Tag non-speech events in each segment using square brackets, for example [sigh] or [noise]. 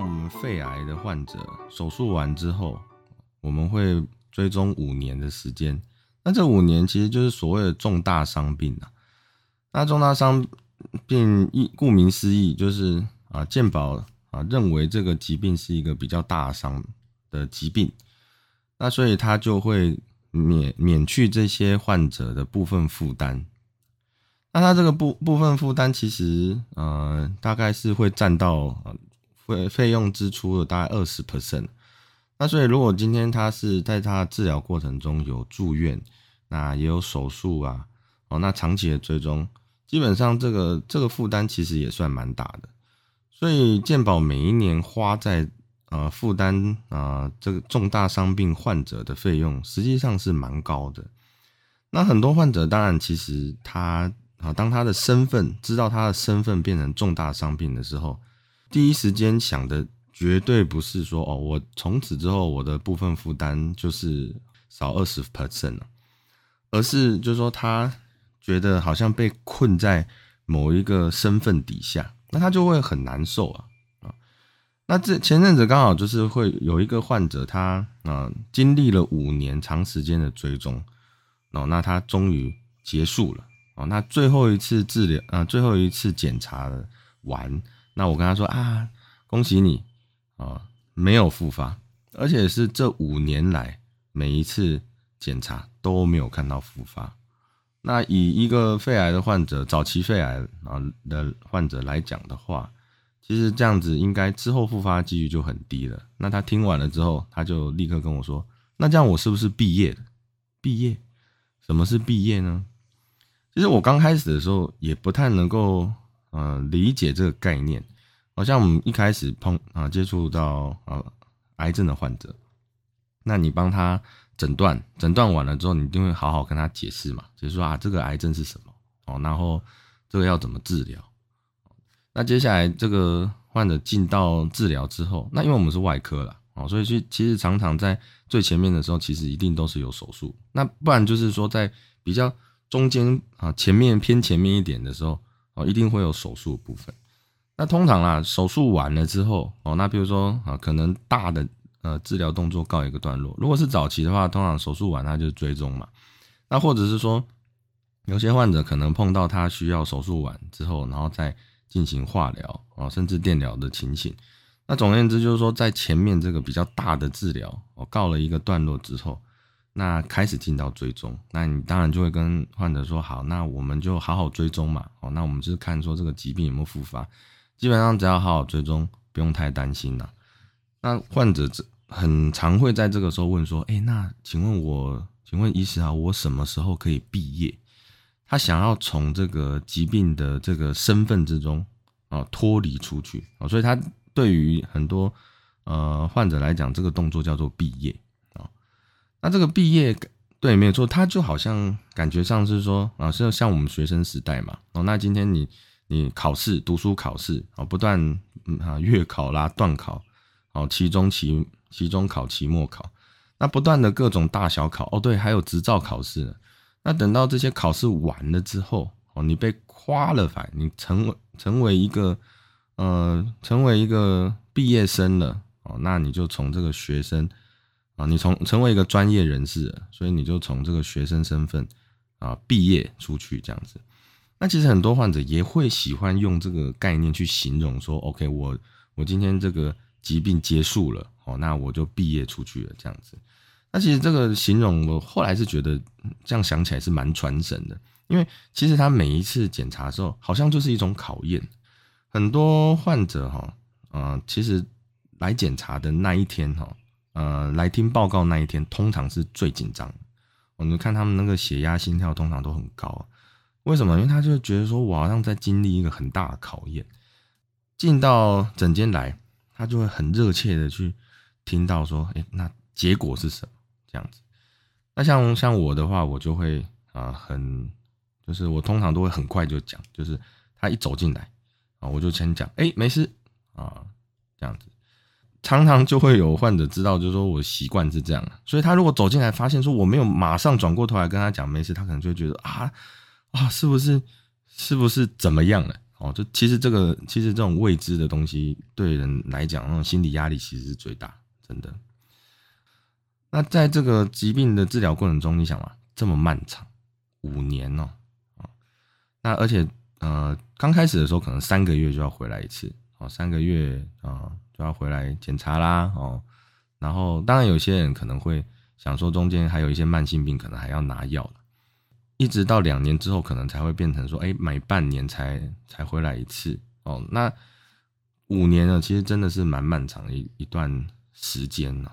我们肺癌的患者，手术完之后，我们会追踪五年的时间。那这五年其实就是所谓的重大伤病啊。那重大伤病一顾名思义，就是啊健保啊认为这个疾病是一个比较大伤的疾病，那所以他就会免免去这些患者的部分负担。那他这个部部分负担其实呃大概是会占到费费用支出的大概二十 percent。那所以如果今天他是在他治疗过程中有住院，那也有手术啊，哦，那长期的追踪，基本上这个这个负担其实也算蛮大的。所以健保每一年花在呃负担啊这个重大伤病患者的费用，实际上是蛮高的。那很多患者当然其实他。啊，当他的身份知道他的身份变成重大伤病的时候，第一时间想的绝对不是说哦，我从此之后我的部分负担就是少二十 percent 了，而是就是说他觉得好像被困在某一个身份底下，那他就会很难受啊啊。那这前阵子刚好就是会有一个患者，他啊经历了五年长时间的追踪，哦，那他终于结束了。哦，那最后一次治疗，呃，最后一次检查完，那我跟他说啊，恭喜你啊，没有复发，而且是这五年来每一次检查都没有看到复发。那以一个肺癌的患者，早期肺癌啊的患者来讲的话，其实这样子应该之后复发几率就很低了。那他听完了之后，他就立刻跟我说，那这样我是不是毕业？毕业？什么是毕业呢？其实我刚开始的时候也不太能够，呃，理解这个概念。好像我们一开始碰啊，接触到啊癌症的患者，那你帮他诊断，诊断完了之后，你一定会好好跟他解释嘛，就是说啊，这个癌症是什么哦，然后这个要怎么治疗。那接下来这个患者进到治疗之后，那因为我们是外科了哦，所以去其实常常在最前面的时候，其实一定都是有手术。那不然就是说在比较。中间啊，前面偏前面一点的时候，哦，一定会有手术部分。那通常啊，手术完了之后，哦，那比如说啊，可能大的呃治疗动作告一个段落。如果是早期的话，通常手术完他就追踪嘛。那或者是说，有些患者可能碰到他需要手术完之后，然后再进行化疗啊，甚至电疗的情形。那总而言之，就是说在前面这个比较大的治疗，我告了一个段落之后。那开始进到追踪，那你当然就会跟患者说好，那我们就好好追踪嘛。哦，那我们就是看说这个疾病有没有复发，基本上只要好好追踪，不用太担心了。那患者很常会在这个时候问说，哎，那请问我，请问医师啊，我什么时候可以毕业？他想要从这个疾病的这个身份之中啊脱离出去啊，所以他对于很多呃患者来讲，这个动作叫做毕业。那这个毕业对没有错，他就好像感觉上是说啊，是像我们学生时代嘛。哦，那今天你你考试读书考试啊，不断啊月考啦、段考，哦期中、期期中考、期末考，那不断的各种大小考哦，对，还有执照考试。那等到这些考试完了之后，哦，你被夸了反，你成为成为一个呃，成为一个毕业生了哦，那你就从这个学生。啊，你从成为一个专业人士，所以你就从这个学生身份啊毕业出去这样子。那其实很多患者也会喜欢用这个概念去形容说，OK，我我今天这个疾病结束了，哦，那我就毕业出去了这样子。那其实这个形容，我后来是觉得这样想起来是蛮传神的，因为其实他每一次检查的时候，好像就是一种考验。很多患者哈，啊，其实来检查的那一天哈。呃，来听报告那一天，通常是最紧张。我们看他们那个血压、心跳，通常都很高。为什么？因为他就觉得说，我好像在经历一个很大的考验。进到诊间来，他就会很热切的去听到说，哎，那结果是什么？这样子。那像像我的话，我就会啊，很就是我通常都会很快就讲，就是他一走进来啊，我就先讲，哎，没事啊，这样子。常常就会有患者知道，就是说我习惯是这样，所以他如果走进来发现说我没有马上转过头来跟他讲没事，他可能就会觉得啊啊，是不是是不是怎么样了？哦，就其实这个其实这种未知的东西对人来讲，那种心理压力其实是最大，真的。那在这个疾病的治疗过程中，你想嘛，这么漫长，五年哦，啊，那而且呃，刚开始的时候可能三个月就要回来一次，哦，三个月啊就要回来检查啦，哦，然后当然有些人可能会想说，中间还有一些慢性病，可能还要拿药一直到两年之后，可能才会变成说，哎，每半年才才回来一次哦。那五年呢，其实真的是蛮漫长的一一段时间呢。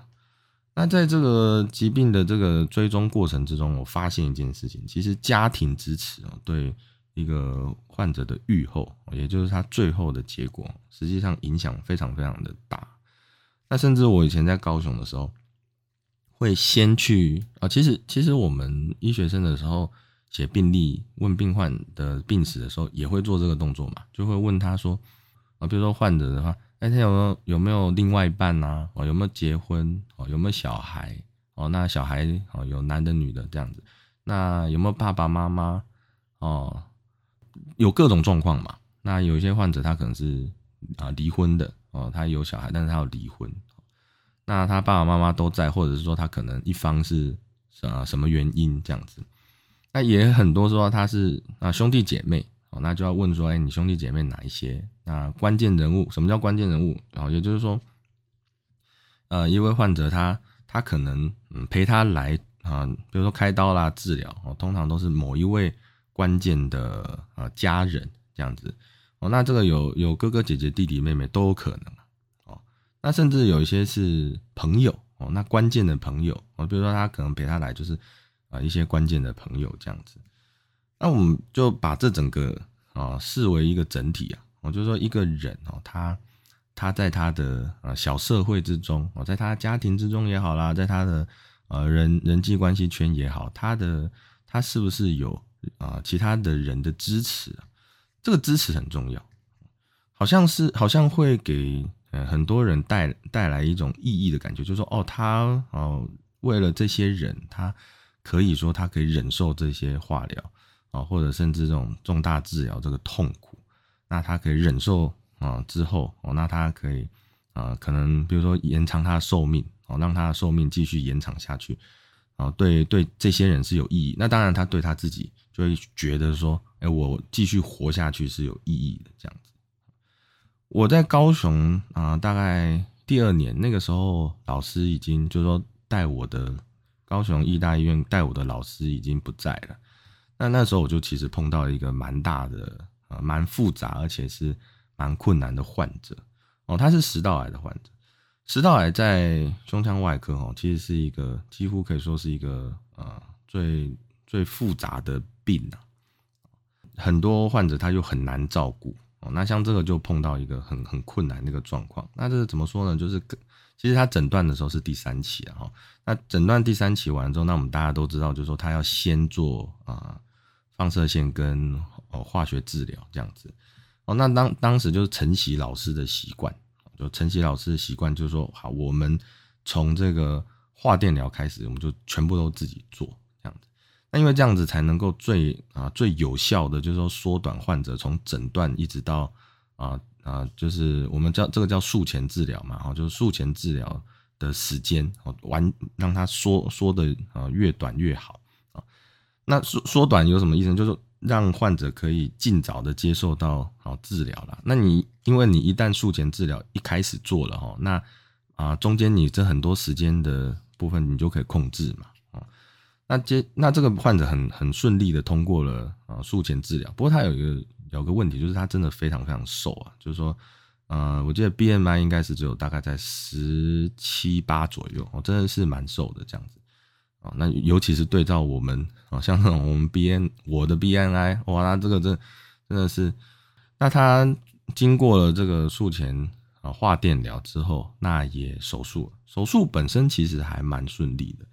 那在这个疾病的这个追踪过程之中，我发现一件事情，其实家庭支持哦，对一个患者的愈后，也就是他最后的结果，实际上影响非常非常的大。那甚至我以前在高雄的时候，会先去啊，其实其实我们医学生的时候。写病历问病患的病史的时候，也会做这个动作嘛？就会问他说，啊，比如说患者的话，哎，他有没有有没有另外一半呐？哦，有没有结婚？哦，有没有小孩？哦，那小孩哦，有男的女的这样子？那有没有爸爸妈妈？哦，有各种状况嘛？那有一些患者他可能是啊离婚的哦，他有小孩，但是他要离婚。那他爸爸妈妈都在，或者是说他可能一方是啊什么原因这样子？那也很多说他是啊兄弟姐妹哦，那就要问说，哎，你兄弟姐妹哪一些？那关键人物什么叫关键人物？然后也就是说，呃，一位患者他他可能嗯陪他来啊，比如说开刀啦治疗哦，通常都是某一位关键的啊家人这样子哦。那这个有有哥哥姐姐弟弟妹妹都有可能哦。那甚至有一些是朋友哦，那关键的朋友哦，比如说他可能陪他来就是。啊，一些关键的朋友这样子，那我们就把这整个啊视为一个整体啊。我就说一个人哦，他他在他的啊小社会之中，哦，在他家庭之中也好啦，在他的呃人人际关系圈也好，他的他是不是有啊其他的人的支持？这个支持很重要，好像是好像会给呃很多人带带来一种意义的感觉，就是说哦，他哦为了这些人他。可以说他可以忍受这些化疗啊，或者甚至这种重大治疗这个痛苦，那他可以忍受啊之后哦，那他可以啊可能比如说延长他的寿命哦，让他的寿命继续延长下去啊，对对，这些人是有意义。那当然他对他自己就会觉得说，哎，我继续活下去是有意义的这样子。我在高雄啊，大概第二年那个时候，老师已经就是说带我的。高雄医大医院带我的老师已经不在了，那那时候我就其实碰到一个蛮大的啊，蛮复杂而且是蛮困难的患者哦，他是食道癌的患者，食道癌在胸腔外科哦，其实是一个几乎可以说是一个呃最最复杂的病啊，很多患者他就很难照顾哦，那像这个就碰到一个很很困难的一个状况，那这个怎么说呢？就是其实他诊断的时候是第三期啊，哈。那诊断第三期完之后，那我们大家都知道，就是说他要先做啊放射线跟哦化学治疗这样子哦。那当当时就是晨曦老师的习惯，就陈曦老师的习惯就是说，好，我们从这个化电疗开始，我们就全部都自己做这样子。那因为这样子才能够最啊最有效的，就是说缩短患者从诊断一直到啊啊，就是我们叫这个叫术前治疗嘛，哦，就是术前治疗。的时间哦，完让它缩缩的啊越短越好啊。那缩缩短有什么意思？就是让患者可以尽早的接受到好治疗了。那你因为你一旦术前治疗一开始做了哈，那啊中间你这很多时间的部分你就可以控制嘛啊。那接那这个患者很很顺利的通过了啊术前治疗。不过他有一个有个问题，就是他真的非常非常瘦啊，就是说。呃，我记得 BMI 应该是只有大概在十七八左右，哦，真的是蛮瘦的这样子，那尤其是对照我们，啊，像那种我们 BN 我的 BNI 哇，那这个真真的是，那他经过了这个术前啊化电疗之后，那也手术。手术本身其实还蛮顺利的，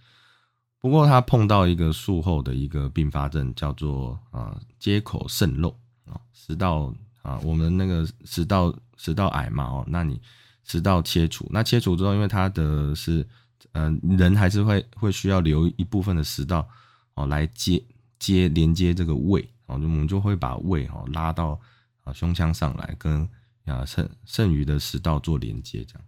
不过他碰到一个术后的一个并发症，叫做啊接口渗漏啊食道啊我们那个食道食道癌嘛哦，那你食道切除，那切除之后，因为他的是嗯人还是会会需要留一部分的食道哦来接接连接这个胃哦，我们就会把胃哦拉到啊胸腔上来跟啊剩剩余的食道做连接这样。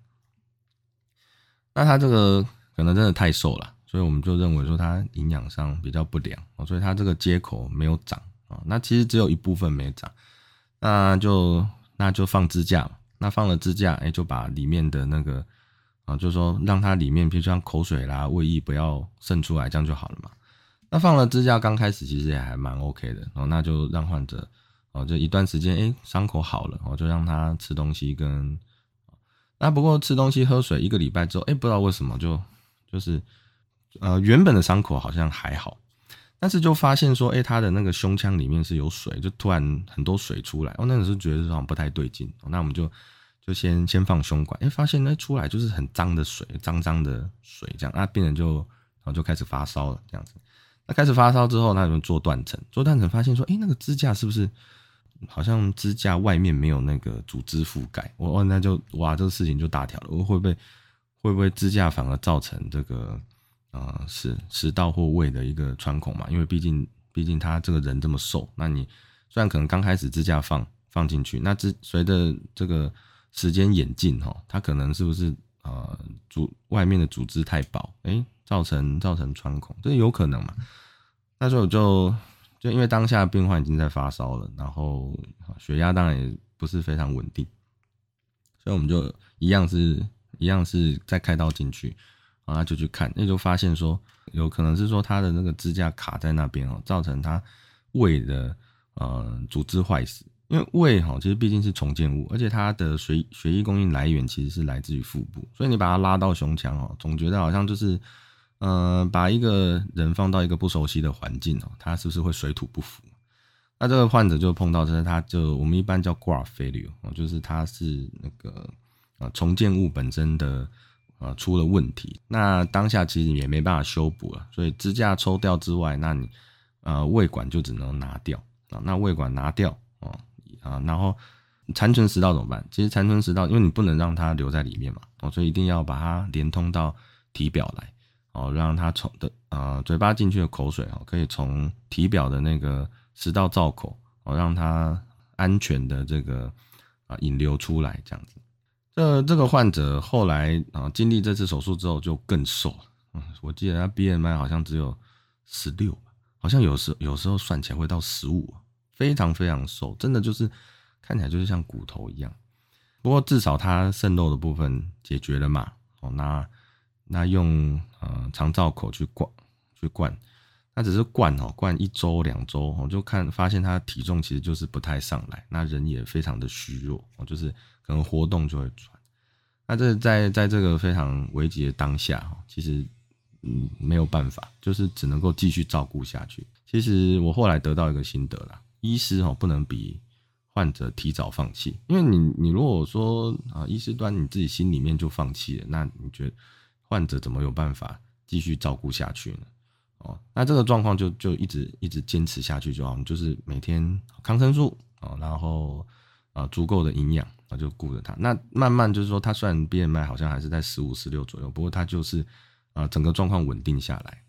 那他这个可能真的太瘦了，所以我们就认为说他营养上比较不良哦，所以他这个接口没有长啊。那其实只有一部分没长，那就那就放支架嘛。那放了支架，哎，就把里面的那个啊，就是说让它里面，比如像口水啦、胃液不要渗出来，这样就好了嘛。那放了支架，刚开始其实也还蛮 OK 的哦。那就让患者哦，就一段时间，哎，伤口好了，哦，就让他吃东西跟。那不过吃东西喝水一个礼拜之后，哎，不知道为什么就就是，呃，原本的伤口好像还好，但是就发现说，哎，他的那个胸腔里面是有水，就突然很多水出来，哦，那个时候觉得好像不太对劲，那我们就就先先放胸管，哎，发现那出来就是很脏的水，脏脏的水这样，那病人就然后就开始发烧了这样子，那开始发烧之后，那我们做断层，做断层发现说，哎，那个支架是不是？好像支架外面没有那个组织覆盖，我我那就哇，这个事情就大条了。我会不会会不会支架反而造成这个呃是食道或胃的一个穿孔嘛？因为毕竟毕竟他这个人这么瘦，那你虽然可能刚开始支架放放进去，那支随着这个时间演进哈，它可能是不是呃组外面的组织太薄，哎，造成造成穿孔，这有可能嘛？那时候就。就因为当下病患已经在发烧了，然后血压当然也不是非常稳定，所以我们就一样是一样是再开刀进去，然后就去看，那就发现说有可能是说他的那个支架卡在那边哦，造成他胃的呃组织坏死。因为胃哈其实毕竟是重建物，而且它的血血液供应来源其实是来自于腹部，所以你把它拉到胸腔哦，总觉得好像就是。呃，把一个人放到一个不熟悉的环境哦，他是不是会水土不服？那这个患者就碰到，就是他就我们一般叫 graft failure，就是他是那个呃重建物本身的呃出了问题。那当下其实也没办法修补了，所以支架抽掉之外，那你呃胃管就只能拿掉啊。那胃管拿掉哦啊，然后残存食道怎么办？其实残存食道，因为你不能让它留在里面嘛哦，所以一定要把它连通到体表来。哦，让它从的啊嘴巴进去的口水哦，可以从体表的那个食道造口哦，让它安全的这个啊引流出来，这样子。这这个患者后来啊经历这次手术之后就更瘦了，嗯，我记得他 BMI 好像只有十六，好像有时有时候算起来会到十五，非常非常瘦，真的就是看起来就是像骨头一样。不过至少他渗漏的部分解决了嘛，哦那。那用呃肠造口去灌去灌，那只是灌哦，灌一周两周哦，就看发现他体重其实就是不太上来，那人也非常的虚弱哦，就是可能活动就会喘。那这在在这个非常危急的当下哦，其实嗯没有办法，就是只能够继续照顾下去。其实我后来得到一个心得啦，医师哦不能比患者提早放弃，因为你你如果说啊医师端你自己心里面就放弃了，那你觉得？患者怎么有办法继续照顾下去呢？哦，那这个状况就就一直一直坚持下去就好，就是每天抗生素啊，然后啊足够的营养啊，就顾着他。那慢慢就是说，他虽然 BMI 好像还是在十五十六左右，不过他就是啊整个状况稳定下来。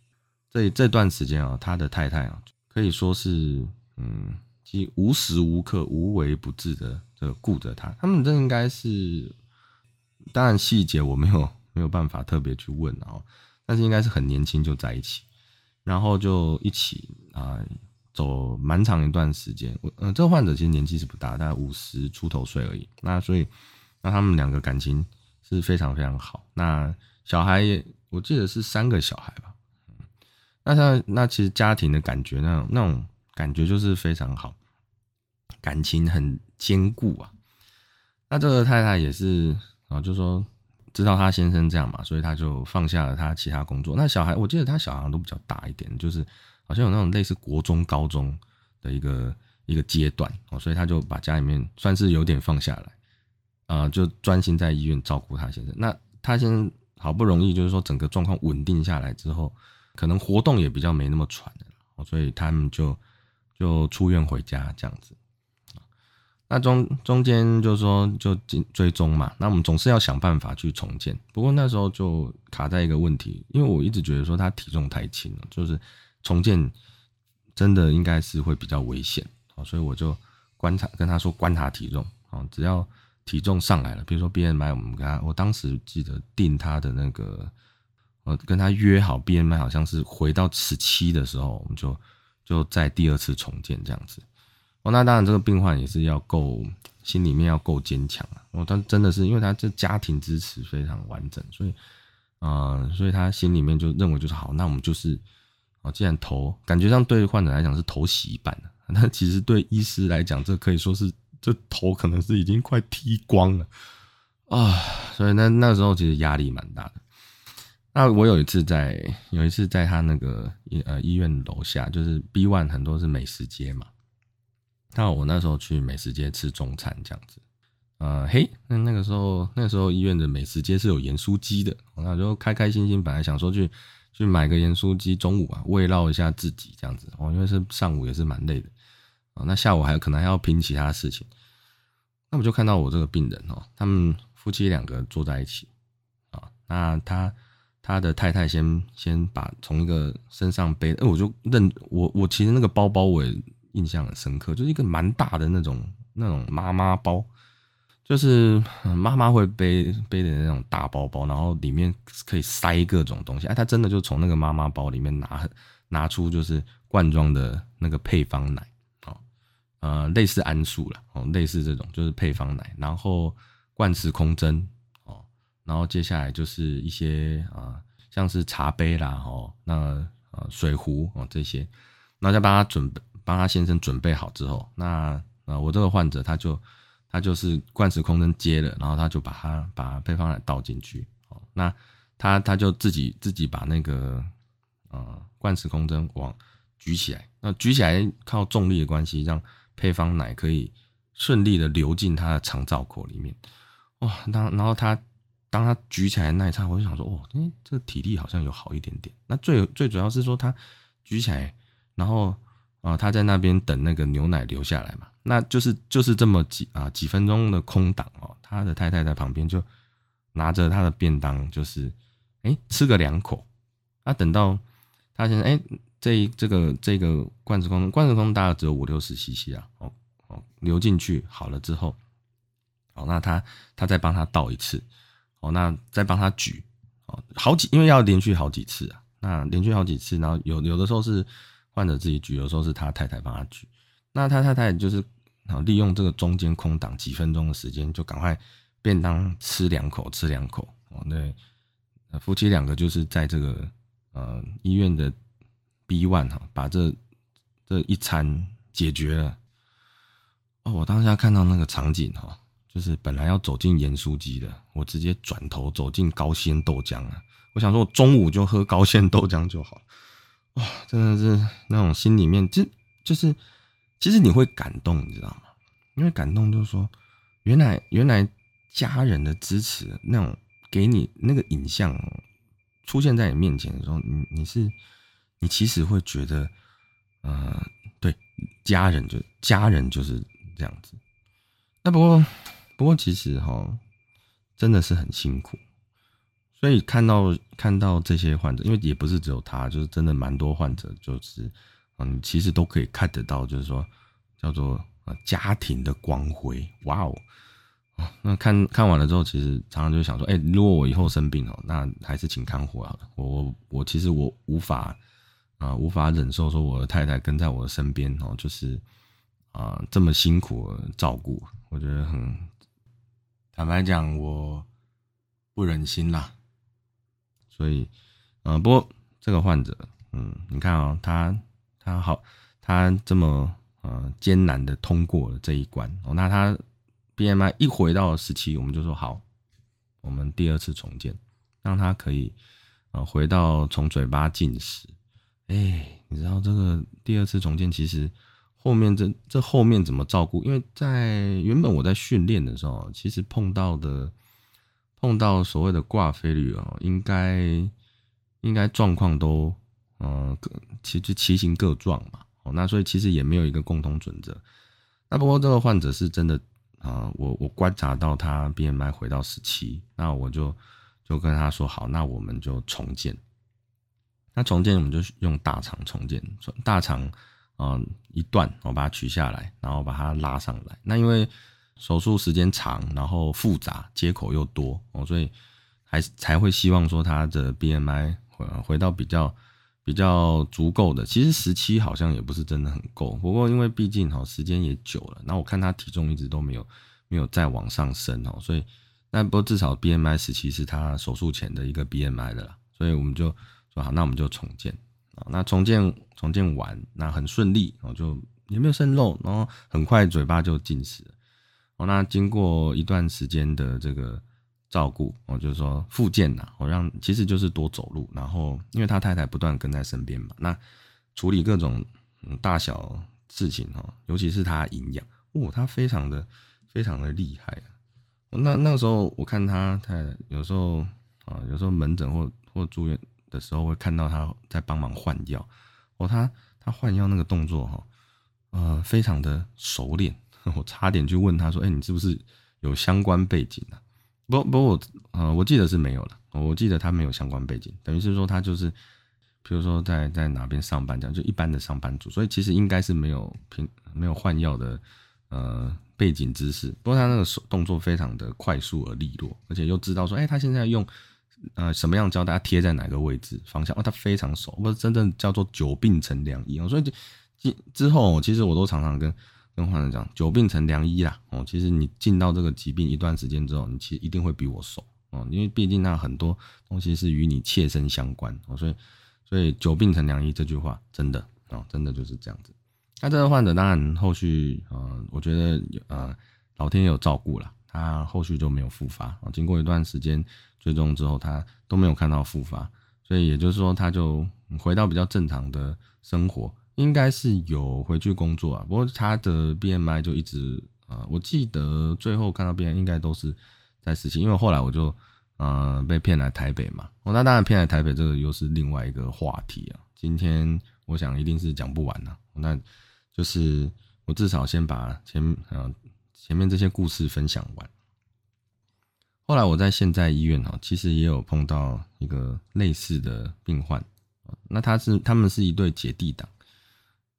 这这段时间啊，他的太太啊可以说是嗯，其无时无刻无微不至的这个顾着他。他们这应该是，当然细节我没有。没有办法特别去问哦，但是应该是很年轻就在一起，然后就一起啊走蛮长一段时间。我嗯，这个患者其实年纪是不大，大概五十出头岁而已。那所以那他们两个感情是非常非常好。那小孩也我记得是三个小孩吧。那他那其实家庭的感觉那种那种感觉就是非常好，感情很坚固啊。那这个太太也是啊，就说。知道他先生这样嘛，所以他就放下了他其他工作。那小孩，我记得他小孩都比较大一点，就是好像有那种类似国中、高中的一个一个阶段哦，所以他就把家里面算是有点放下来。啊，就专心在医院照顾他先生。那他先生好不容易就是说整个状况稳定下来之后，可能活动也比较没那么喘了，所以他们就就出院回家这样子。那中中间就说就追追踪嘛，那我们总是要想办法去重建。不过那时候就卡在一个问题，因为我一直觉得说他体重太轻了，就是重建真的应该是会比较危险啊，所以我就观察跟他说观察体重啊，只要体重上来了，比如说 BMI，我们跟他，我当时记得定他的那个，呃，跟他约好 BMI 好像是回到十七的时候，我们就就在第二次重建这样子。哦，那当然，这个病患也是要够心里面要够坚强啊。哦，他真的是因为他这家庭支持非常完整，所以，呃，所以他心里面就认为就是好，那我们就是，哦，既然头感觉上对患者来讲是头洗一半了，[laughs] 那其实对医师来讲，这可以说是这头可能是已经快剃光了啊。所以那那时候其实压力蛮大的。那我有一次在有一次在他那个医呃医院楼下，就是 B one 很多是美食街嘛。那我那时候去美食街吃中餐这样子，呃，嘿，那那个时候那时候医院的美食街是有盐酥鸡的，那就开开心心，本来想说去去买个盐酥鸡，中午啊慰劳一下自己这样子。哦，因为是上午也是蛮累的。啊，那下午还有可能还要拼其他事情，那我就看到我这个病人哦，他们夫妻两个坐在一起。啊，那他他的太太先先把从一个身上背，哎，我就认我我其实那个包包我也。印象很深刻，就是一个蛮大的那种那种妈妈包，就是妈妈会背背的那种大包包，然后里面可以塞各种东西。哎，他真的就从那个妈妈包里面拿拿出就是罐装的那个配方奶，哦，呃，类似安素了，哦，类似这种就是配方奶，然后灌食空针，然后接下来就是一些啊，像是茶杯啦，哦，那呃水壶哦这些，然后再帮他准备。帮他先生准备好之后，那呃，我这个患者他就他就是灌食空针接了，然后他就把它把配方奶倒进去，哦，那他他就自己自己把那个呃灌食空针往举起来，那举起来靠重力的关系，让配方奶可以顺利的流进他的肠造口里面，哇，当然后他当他举起来那一刹，我就想说，哦，哎，这个体力好像有好一点点。那最最主要是说他举起来，然后。啊，他在那边等那个牛奶流下来嘛，那就是就是这么几啊几分钟的空档哦，他的太太在旁边就拿着他的便当，就是哎吃个两口，那等到他现在哎这这个这个罐子空罐子空大概只有五六十 CC 啊，哦哦流进去好了之后，哦那他他再帮他倒一次，那再帮他举哦好几因为要连续好几次啊，那连续好几次，然后有有的时候是。患者自己举，有时候是他太太帮他举。那他太太就是啊，利用这个中间空档几分钟的时间，就赶快便当吃两口，吃两口。哦，那，夫妻两个就是在这个呃医院的 B one 哈，把这这一餐解决了。哦，我当下看到那个场景哈，就是本来要走进盐酥鸡的，我直接转头走进高鲜豆浆了。我想说，我中午就喝高鲜豆浆就好。哇，真的是那种心里面，就就是，其实你会感动，你知道吗？因为感动就是说，原来原来家人的支持，那种给你那个影像出现在你面前的时候，你你是你其实会觉得，呃，对，家人就家人就是这样子。那不过不过其实哈，真的是很辛苦。所以看到看到这些患者，因为也不是只有他，就是真的蛮多患者，就是嗯，其实都可以看得到，就是说叫做呃家庭的光辉，哇哦！那看看完了之后，其实常常就想说，哎，如果我以后生病了，那还是请看护好了。我我我其实我无法啊，无法忍受说我的太太跟在我的身边哦，就是啊这么辛苦照顾，我觉得很坦白讲，我不忍心啦。所以，呃，不过这个患者，嗯，你看啊，他他好，他这么呃艰难的通过了这一关哦，那他 BMI 一回到十七，我们就说好，我们第二次重建，让他可以呃回到从嘴巴进食。哎，你知道这个第二次重建其实后面这这后面怎么照顾？因为在原本我在训练的时候，其实碰到的碰到所谓的挂飞率哦，应该应该状况都嗯，其实骑行各状嘛。哦，那所以其实也没有一个共同准则。那不过这个患者是真的啊，我我观察到他 BMI 回到十七，那我就就跟他说好，那我们就重建。那重建我们就用大肠重建，大肠嗯一段我把它取下来，然后把它拉上来。那因为手术时间长，然后复杂，接口又多哦，所以还才会希望说他的 BMI 回回到比较。比较足够的，其实十七好像也不是真的很够。不过因为毕竟哈时间也久了，那我看他体重一直都没有没有再往上升哦，所以那不过至少 BMI 十七是他手术前的一个 BMI 的啦，所以我们就说好，那我们就重建。那重建重建完，那很顺利哦，就也没有渗漏，然后很快嘴巴就进食了哦。那经过一段时间的这个。照顾我就是说复健呐，我让其实就是多走路，然后因为他太太不断跟在身边嘛，那处理各种大小事情哦，尤其是他营养，哦，他非常的非常的厉害。那那个时候我看他太有时候啊，有时候门诊或或住院的时候会看到他在帮忙换药，哦，他他换药那个动作哈，呃，非常的熟练，[laughs] 我差点就问他说，哎，你是不是有相关背景啊？不不，我呃，我记得是没有了。我记得他没有相关背景，等于是说他就是，比如说在在哪边上班这样，就一般的上班族，所以其实应该是没有平没有换药的呃背景知识。不过他那个手动作非常的快速而利落，而且又知道说，哎，他现在用呃什么样教大家贴在哪个位置方向，哦，他非常熟，不是真正叫做久病成良医哦。所以之之后，其实我都常常跟。跟患者讲，久病成良医啦。哦，其实你进到这个疾病一段时间之后，你其实一定会比我熟哦，因为毕竟那很多东西是与你切身相关哦，所以所以久病成良医这句话真的哦，真的就是这样子。那这个患者当然后续呃，我觉得呃老天有照顾了，他后续就没有复发啊。经过一段时间追踪之后，他都没有看到复发，所以也就是说他就回到比较正常的生活。应该是有回去工作啊，不过他的 BMI 就一直啊，我记得最后看到 BMI 应该都是在十七，因为后来我就呃被骗来台北嘛，哦，那当然骗来台北这个又是另外一个话题啊，今天我想一定是讲不完了，那就是我至少先把前呃前面这些故事分享完。后来我在现在医院哈，其实也有碰到一个类似的病患，那他是他们是一对姐弟党。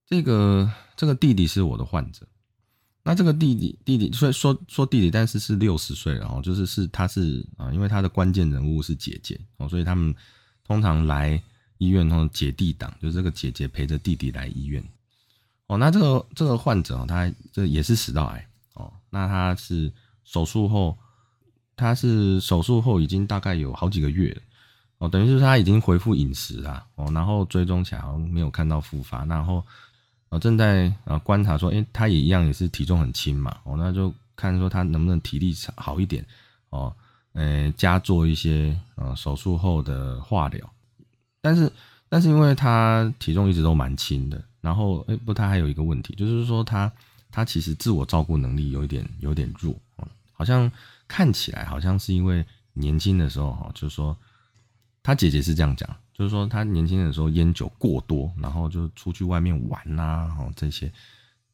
这个这个弟弟是我的患者，那这个弟弟弟弟虽然说说弟弟，但是是六十岁了哦，就是是他是啊，因为他的关键人物是姐姐哦，所以他们通常来医院哦，姐弟党就是这个姐姐陪着弟弟来医院哦。那这个这个患者他这也是食道癌，那他是手术后，他是手术后已经大概有好几个月了哦，等于是他已经恢复饮食了哦，然后追踪起来好像没有看到复发，然后。啊，正在啊观察说，哎，他也一样，也是体重很轻嘛，哦，那就看说他能不能体力好一点，哦，呃，加做一些呃手术后的化疗，但是但是因为他体重一直都蛮轻的，然后哎不，他还有一个问题，就是说他他其实自我照顾能力有一点有点弱，好像看起来好像是因为年轻的时候哈，就是说他姐姐是这样讲。就是说，他年轻的时候烟酒过多，然后就出去外面玩呐，哦这些，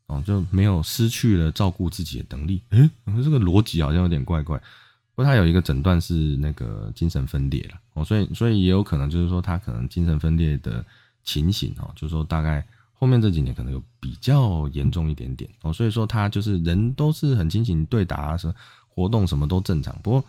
哦就没有失去了照顾自己的能力。嗯，这个逻辑好像有点怪怪。不过他有一个诊断是那个精神分裂了，哦，所以所以也有可能就是说他可能精神分裂的情形，哦，就是说大概后面这几年可能有比较严重一点点，哦，所以说他就是人都是很清醒，对答是活动什么都正常，不过。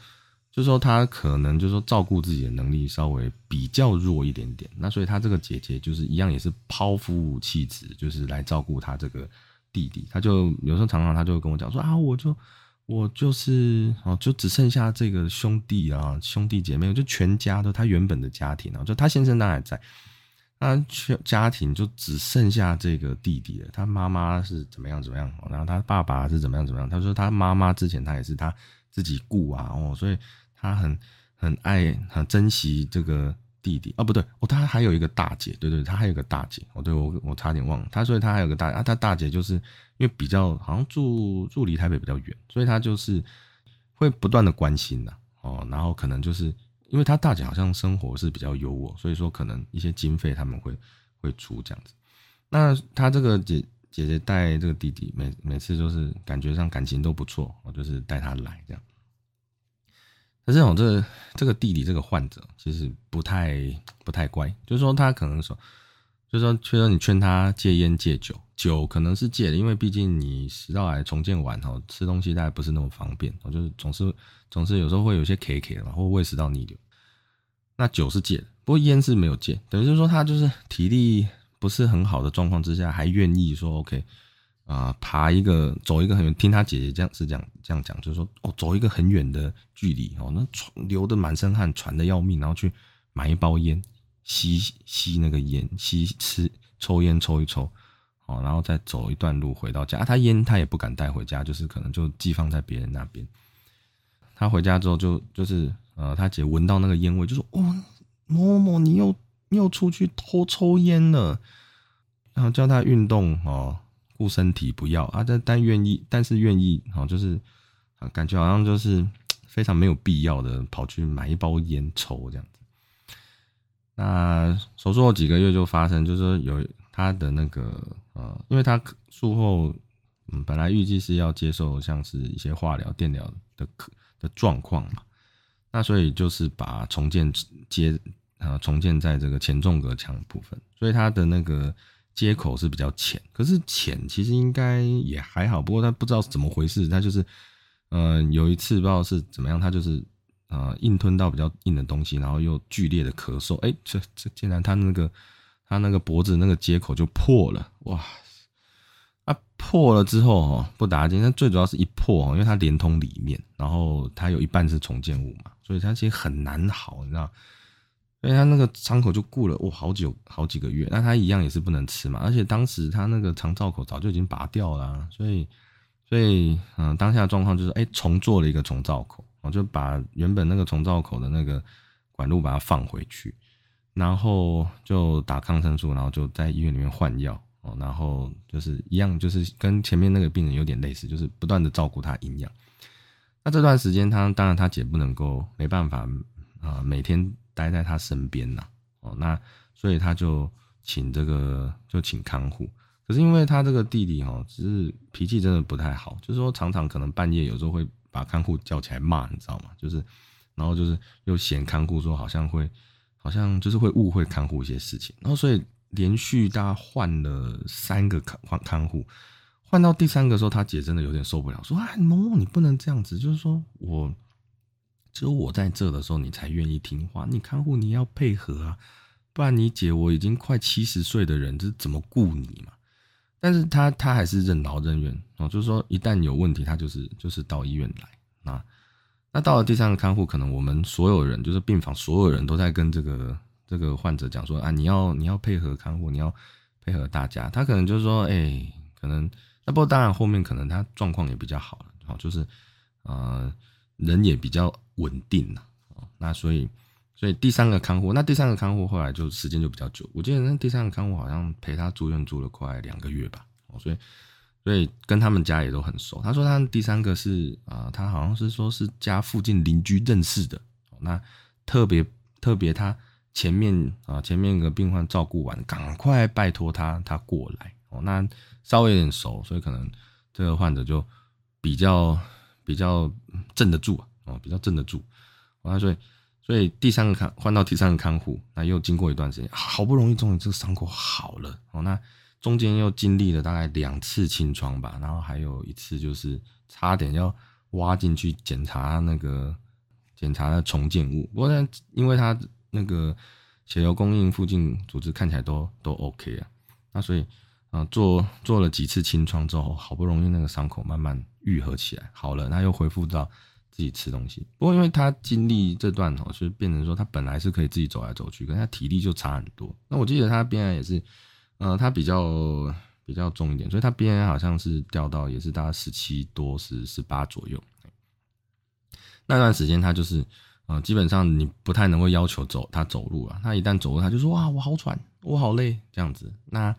就是说他可能就是说照顾自己的能力稍微比较弱一点点，那所以他这个姐姐就是一样也是抛夫弃子，就是来照顾他这个弟弟。他就有时候常常他就会跟我讲说啊，我就我就是哦，就只剩下这个兄弟啊，兄弟姐妹就全家都他原本的家庭啊，就他先生当然在，他全家庭就只剩下这个弟弟了。他妈妈是怎么样怎么样，然后他爸爸是怎么样怎么样。他说他妈妈之前他也是他自己顾啊，哦，所以。他很很爱很珍惜这个弟弟啊，不对，哦，他还有一个大姐，对对，他还有个大姐，哦，对我我差点忘了，他所以他还有个大啊，他大姐就是因为比较好像住住离台北比较远，所以他就是会不断的关心的哦，然后可能就是因为他大姐好像生活是比较优渥，所以说可能一些经费他们会会出这样子。那他这个姐姐姐带这个弟弟，每每次就是感觉上感情都不错，我就是带他来这样。可是我这这个弟弟这个患者其实不太不太乖，就是说他可能说，就是说，确实你劝他戒烟戒酒，酒可能是戒的，因为毕竟你食道癌重建完哦，吃东西大概不是那么方便，我就是总是总是有时候会有些 K K 的嘛，或胃食道逆流。那酒是戒的，不过烟是没有戒，等于就是说他就是体力不是很好的状况之下，还愿意说 OK。啊，爬一个，走一个很远，听他姐姐这样是这样这样讲，就是说，哦，走一个很远的距离，哦，那流的满身汗，喘的要命，然后去买一包烟，吸吸那个烟，吸吃抽烟抽一抽，哦，然后再走一段路回到家，他烟他也不敢带回家，就是可能就寄放在别人那边。他回家之后就就是呃，他姐闻到那个烟味，就说，哦，某某你又又出去偷抽烟了，然后叫他运动哦。顾身体不要啊，但但愿意，但是愿意，好就是啊，感觉好像就是 [tsk] 非常没有必要的跑去买一包烟抽这样子。那手术后几个月就发生，就是有他的那个呃，因为他术后嗯本来预计是要接受像是一些化疗、电疗的的状况嘛，那所以就是把重建接啊重建在这个前纵隔腔部分，所以他的那个。接口是比较浅，可是浅其实应该也还好。不过他不知道是怎么回事，他就是，嗯，有一次不知道是怎么样，他就是呃硬吞到比较硬的东西，然后又剧烈的咳嗽，哎，这这竟然他那个他那个脖子那个接口就破了，哇！破了之后哦不打紧，但最主要是一破哦，因为它连通里面，然后它有一半是重建物嘛，所以它其实很难好，你知道。所以他那个伤口就顾了哇，好久好几个月，那他一样也是不能吃嘛。而且当时他那个肠造口早就已经拔掉了，所以，所以，嗯，当下状况就是，哎，重做了一个重造口，我就把原本那个重造口的那个管路把它放回去，然后就打抗生素，然后就在医院里面换药，哦，然后就是一样，就是跟前面那个病人有点类似，就是不断的照顾他营养。那这段时间他当然他姐不能够没办法啊，每天。待在他身边呐，哦，那所以他就请这个就请看护，可是因为他这个弟弟哦，只是脾气真的不太好，就是说常常可能半夜有时候会把看护叫起来骂，你知道吗？就是，然后就是又嫌看护说好像会，好像就是会误会看护一些事情，然后所以连续大家换了三个看换看护，换到第三个时候，他姐真的有点受不了，说啊，某某你不能这样子，就是说我。只有我在这的时候，你才愿意听话。你看护你要配合啊，不然你姐我已经快七十岁的人，这怎么顾你嘛？但是他他还是任劳任怨哦，就是说一旦有问题，他就是就是到医院来啊。那到了第三个看护，可能我们所有人就是病房所有人都在跟这个这个患者讲说啊，你要你要配合看护，你要配合大家。他可能就是说，哎，可能那不过当然后面可能他状况也比较好了，好就是呃。人也比较稳定了，那所以，所以第三个看护，那第三个看护后来就时间就比较久，我记得那第三个看护好像陪他住院住了快两个月吧，哦，所以，所以跟他们家也都很熟。他说他第三个是啊，他好像是说是家附近邻居认识的，那特别特别他前面啊前面一个病患照顾完，赶快拜托他他过来。哦，那稍微有点熟，所以可能这个患者就比较。比较镇得住啊，哦，比较镇得住，那，所以所以第三个看换到第三个看护，那又经过一段时间，好不容易终于这个伤口好了，哦，那中间又经历了大概两次清创吧，然后还有一次就是差点要挖进去检查那个检查的重建物，不过呢，因为他那个血流供应附近组织看起来都都 OK 啊，那所以。啊，做做了几次清创之后，好不容易那个伤口慢慢愈合起来，好了，他又恢复到自己吃东西。不过因为他经历这段哦，是变成说他本来是可以自己走来走去，可他体力就差很多。那我记得他边癌也是，呃，他比较比较重一点，所以他边癌好像是掉到也是大概十七多十十八左右。那段时间他就是啊，基本上你不太能够要求走他走路啊。他一旦走路，他就说哇，我好喘，我好累这样子。那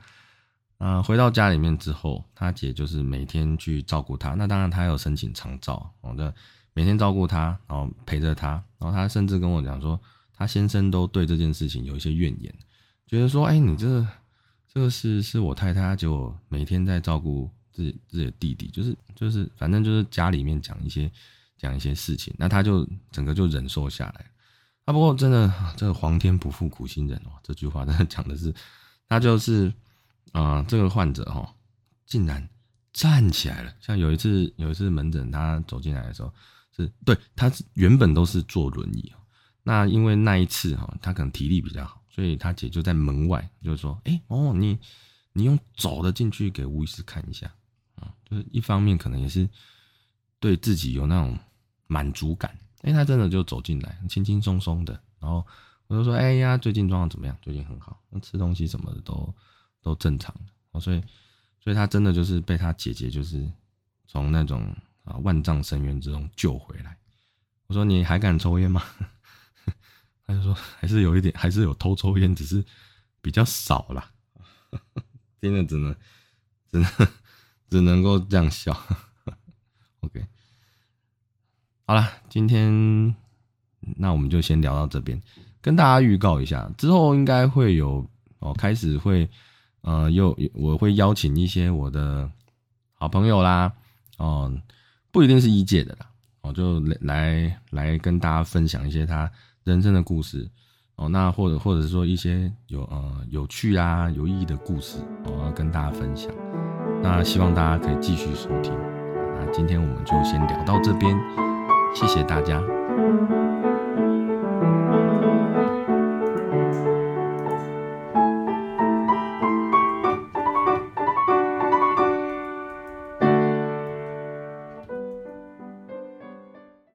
啊，回到家里面之后，他姐就是每天去照顾他。那当然，他有申请长照，哦，的每天照顾他，然后陪着他。然后他甚至跟我讲说，他先生都对这件事情有一些怨言，觉得说，哎，你这这个是是我太太，就每天在照顾自己自己的弟弟，就是就是反正就是家里面讲一些讲一些事情，那他就整个就忍受下来。啊，不过真的，这个皇天不负苦心人哦，这句话真的讲的是，他就是。啊，这个患者哈，竟然站起来了。像有一次，有一次门诊，他走进来的时候，是对他原本都是坐轮椅那因为那一次哈，他可能体力比较好，所以他姐就在门外，就说，哎哦，你你用走的进去给吴医师看一下啊，就是一方面可能也是对自己有那种满足感。哎，他真的就走进来，轻轻松松的。然后我就说，哎呀，最近状况怎么样？最近很好，那吃东西什么的都。都正常哦，所以，所以他真的就是被他姐姐就是从那种啊万丈深渊之中救回来。我说你还敢抽烟吗？[laughs] 他就说还是有一点，还是有偷抽烟，只是比较少啦。[laughs] 真的只能只能只能够这样笑。[laughs] OK，好了，今天那我们就先聊到这边，跟大家预告一下，之后应该会有哦，开始会。呃，又我会邀请一些我的好朋友啦，哦，不一定是一届的啦，哦，就来来来跟大家分享一些他人生的故事，哦，那或者或者说一些有呃有趣啊有意义的故事，我要跟大家分享。那希望大家可以继续收听。那今天我们就先聊到这边，谢谢大家。